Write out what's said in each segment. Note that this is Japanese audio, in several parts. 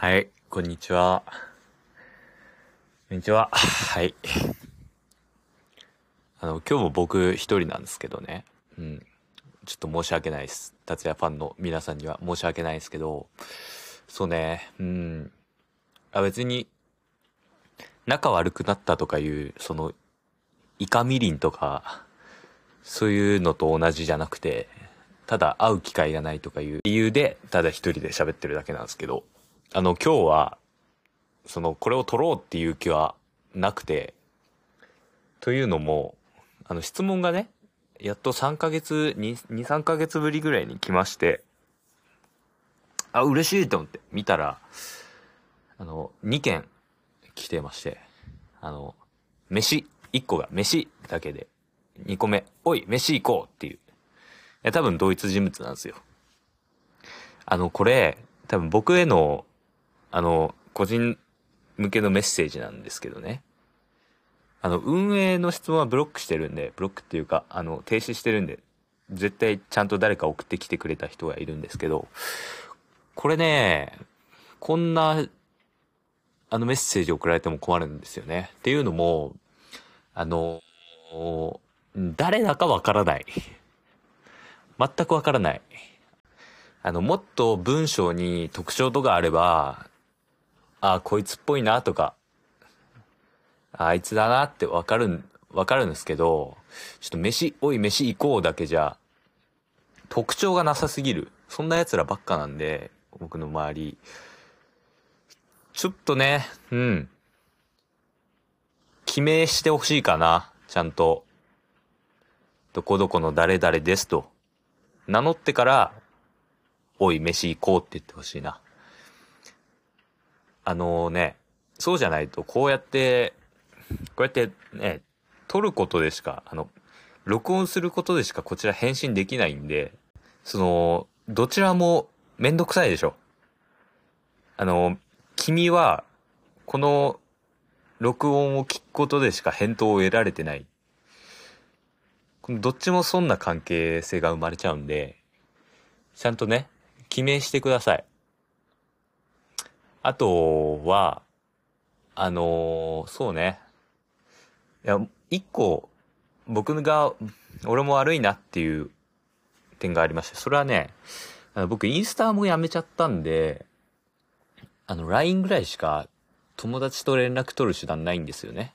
はい、こんにちは。こんにちは。はい。あの、今日も僕一人なんですけどね。うん。ちょっと申し訳ないです。達也ファンの皆さんには申し訳ないですけど、そうね、うん。あ、別に、仲悪くなったとかいう、その、イカみりんとか、そういうのと同じじゃなくて、ただ会う機会がないとかいう理由で、ただ一人で喋ってるだけなんですけど、あの、今日は、その、これを取ろうっていう気はなくて、というのも、あの、質問がね、やっと3ヶ月、2、2 3ヶ月ぶりぐらいに来まして、あ、嬉しいと思って見たら、あの、2件来てまして、あの、飯、1個が飯だけで、2個目、おい、飯行こうっていう。いや、多分同一人物なんですよ。あの、これ、多分僕への、あの、個人向けのメッセージなんですけどね。あの、運営の質問はブロックしてるんで、ブロックっていうか、あの、停止してるんで、絶対ちゃんと誰か送ってきてくれた人がいるんですけど、これね、こんな、あのメッセージ送られても困るんですよね。っていうのも、あの、誰だかわからない。全くわからない。あの、もっと文章に特徴とかあれば、ああ、こいつっぽいなとか、あいつだなってわかる、わかるんですけど、ちょっと飯、おい飯行こうだけじゃ、特徴がなさすぎる。そんな奴らばっかなんで、僕の周り。ちょっとね、うん。記名してほしいかな。ちゃんと。どこどこの誰々ですと。名乗ってから、おい、飯行こうって言ってほしいな。あのね、そうじゃないと、こうやって、こうやってね、撮ることでしか、あの、録音することでしかこちら返信できないんで、その、どちらもめんどくさいでしょ。あの、君は、この録音を聞くことでしか返答を得られてない。このどっちもそんな関係性が生まれちゃうんで、ちゃんとね、記名してください。あとは、あのーそうね。いや、一個、僕が、俺も悪いなっていう点がありまして、それはね、あの僕インスタもやめちゃったんで、あの、LINE ぐらいしか友達と連絡取る手段ないんですよね。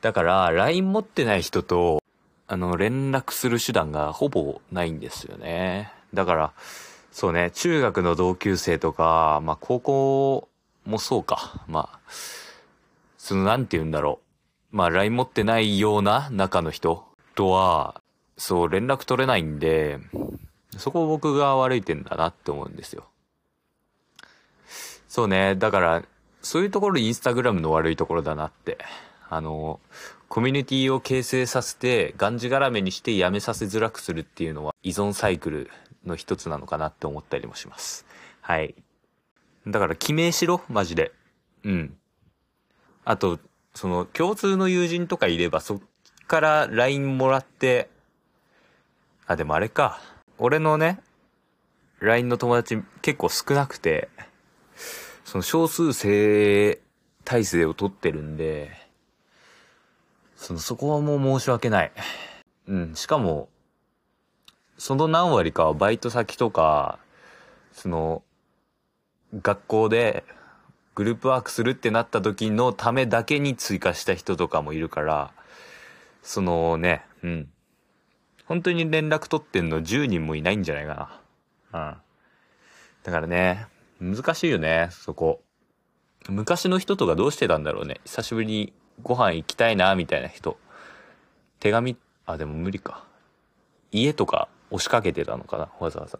だから、LINE 持ってない人と、あの、連絡する手段がほぼないんですよね。だから、そうね、中学の同級生とか、まあ、高校もそうか。まあ、その、なんて言うんだろう。まあ、LINE 持ってないような中の人とは、そう、連絡取れないんで、そこ僕が悪い点だなって思うんですよ。そうね、だから、そういうところインスタグラムの悪いところだなって。あの、コミュニティを形成させて、がんじがらめにしてやめさせづらくするっていうのは依存サイクルの一つなのかなって思ったりもします。はい。だから、記名しろ、マジで。うん。あと、その、共通の友人とかいれば、そっから LINE もらって、あ、でもあれか。俺のね、LINE の友達結構少なくて、その少数生体制を取ってるんで、その、そこはもう申し訳ない。うん、しかも、その何割かはバイト先とか、その、学校でグループワークするってなった時のためだけに追加した人とかもいるから、そのね、うん。本当に連絡取ってんの10人もいないんじゃないかな。うん。だからね、難しいよね、そこ。昔の人とかどうしてたんだろうね。久しぶりにご飯行きたいな、みたいな人。手紙、あ、でも無理か。家とか押しかけてたのかな、わざわざ。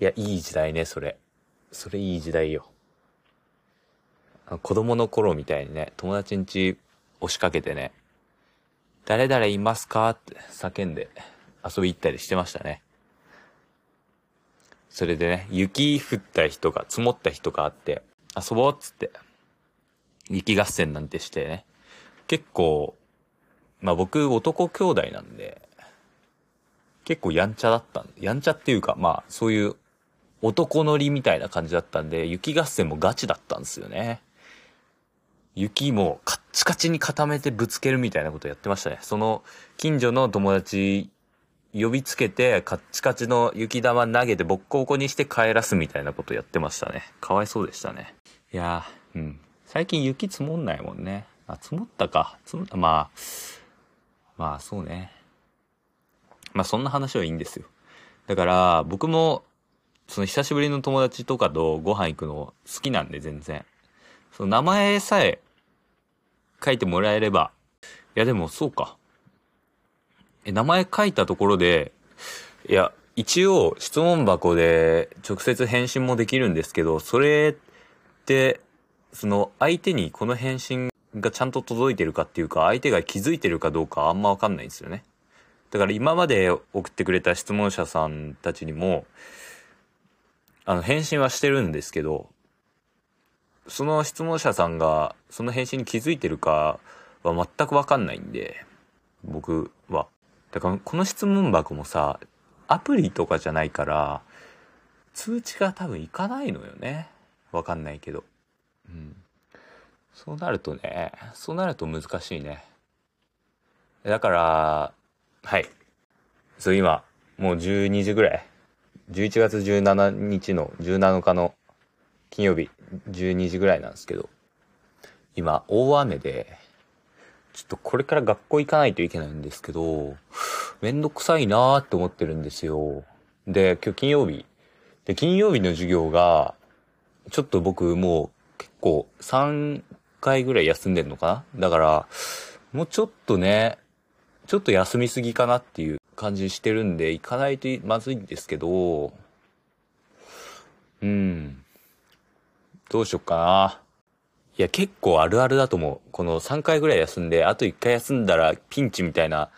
いや、いい時代ね、それ。それいい時代よ。子供の頃みたいにね、友達ん家押しかけてね、誰々いますか？って叫んで遊び行ったりしてましたね。それでね、雪降った人が、積もった人があって、遊ぼうっつって、雪合戦なんてしてね、結構、まあ僕男兄弟なんで、結構やんちゃだったんやんちゃっていうか、まあそういう男乗りみたいな感じだったんで、雪合戦もガチだったんですよね。雪もカッチカチに固めてぶつけるみたいなことやってましたね。その近所の友達呼びつけてカッチカチの雪玉投げてボッコボコにして帰らすみたいなことやってましたね。かわいそうでしたね。いや、うん。最近雪積もんないもんね。あ、積もったか。積もった。まあ、まあそうね。まあそんな話はいいんですよ。だから僕もその久しぶりの友達とかとご飯行くの好きなんで全然。その名前さえ書いてもらえれば。いやでもそうか。え、名前書いたところで、いや、一応質問箱で直接返信もできるんですけど、それって、その相手にこの返信がちゃんと届いてるかっていうか、相手が気づいてるかどうかあんまわかんないんですよね。だから今まで送ってくれた質問者さんたちにも、あの、返信はしてるんですけど、その質問者さんが、その返信に気づいてるかは全くわかんないんで、僕は。だから、この質問箱もさ、アプリとかじゃないから、通知が多分いかないのよね。わかんないけど。うん。そうなるとね、そうなると難しいね。だから、はい。そう、今、もう12時ぐらい。11月17日の17日の金曜日12時ぐらいなんですけど、今大雨で、ちょっとこれから学校行かないといけないんですけど、めんどくさいなーって思ってるんですよ。で、今日金曜日。で、金曜日の授業が、ちょっと僕もう結構3回ぐらい休んでんのかなだから、もうちょっとね、ちょっと休みすぎかなっていう感じしてるんで、行かないとまずいんですけど、うん。どうしよっかな。いや、結構あるあるだと思う。この3回ぐらい休んで、あと1回休んだらピンチみたいな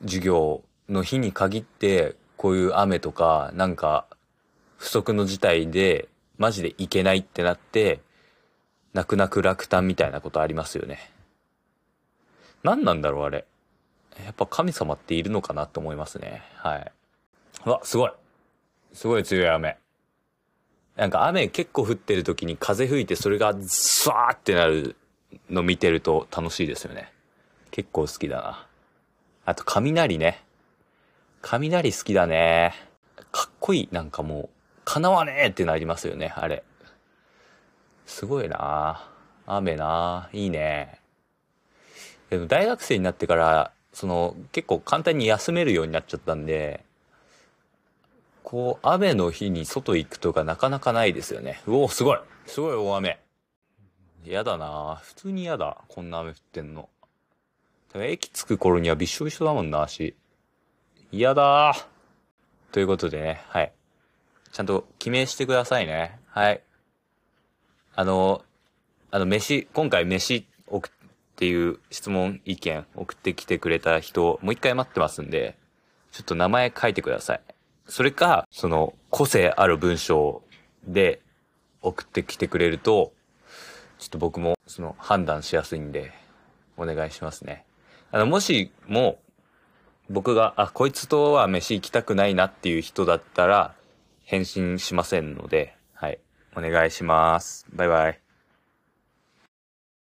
授業の日に限って、こういう雨とか、なんか、不測の事態で、マジで行けないってなって、泣く泣く落胆みたいなことありますよね。何なんだろう、あれ。やっぱ神様っているのかなと思いますね。はい。うわ、すごい。すごい強い雨。なんか雨結構降ってる時に風吹いてそれがザーってなるの見てると楽しいですよね。結構好きだな。あと雷ね。雷好きだね。かっこいい。なんかもう、叶わねえってなりますよね、あれ。すごいな雨ないいね。でも大学生になってからその、結構簡単に休めるようになっちゃったんで、こう、雨の日に外行くとかなかなかないですよね。うお、すごいすごい大雨。嫌だな普通に嫌だ。こんな雨降ってんの。駅着く頃にはびしょびしょだもんな、足。嫌だということでね、はい。ちゃんと記名してくださいね。はい。あの、あの、飯、今回飯送っっていう質問、意見送ってきてくれた人、もう一回待ってますんで、ちょっと名前書いてください。それか、その、個性ある文章で送ってきてくれると、ちょっと僕もその判断しやすいんで、お願いしますね。あの、もしも、僕が、あ、こいつとは飯行きたくないなっていう人だったら、返信しませんので、はい。お願いします。バイバイ。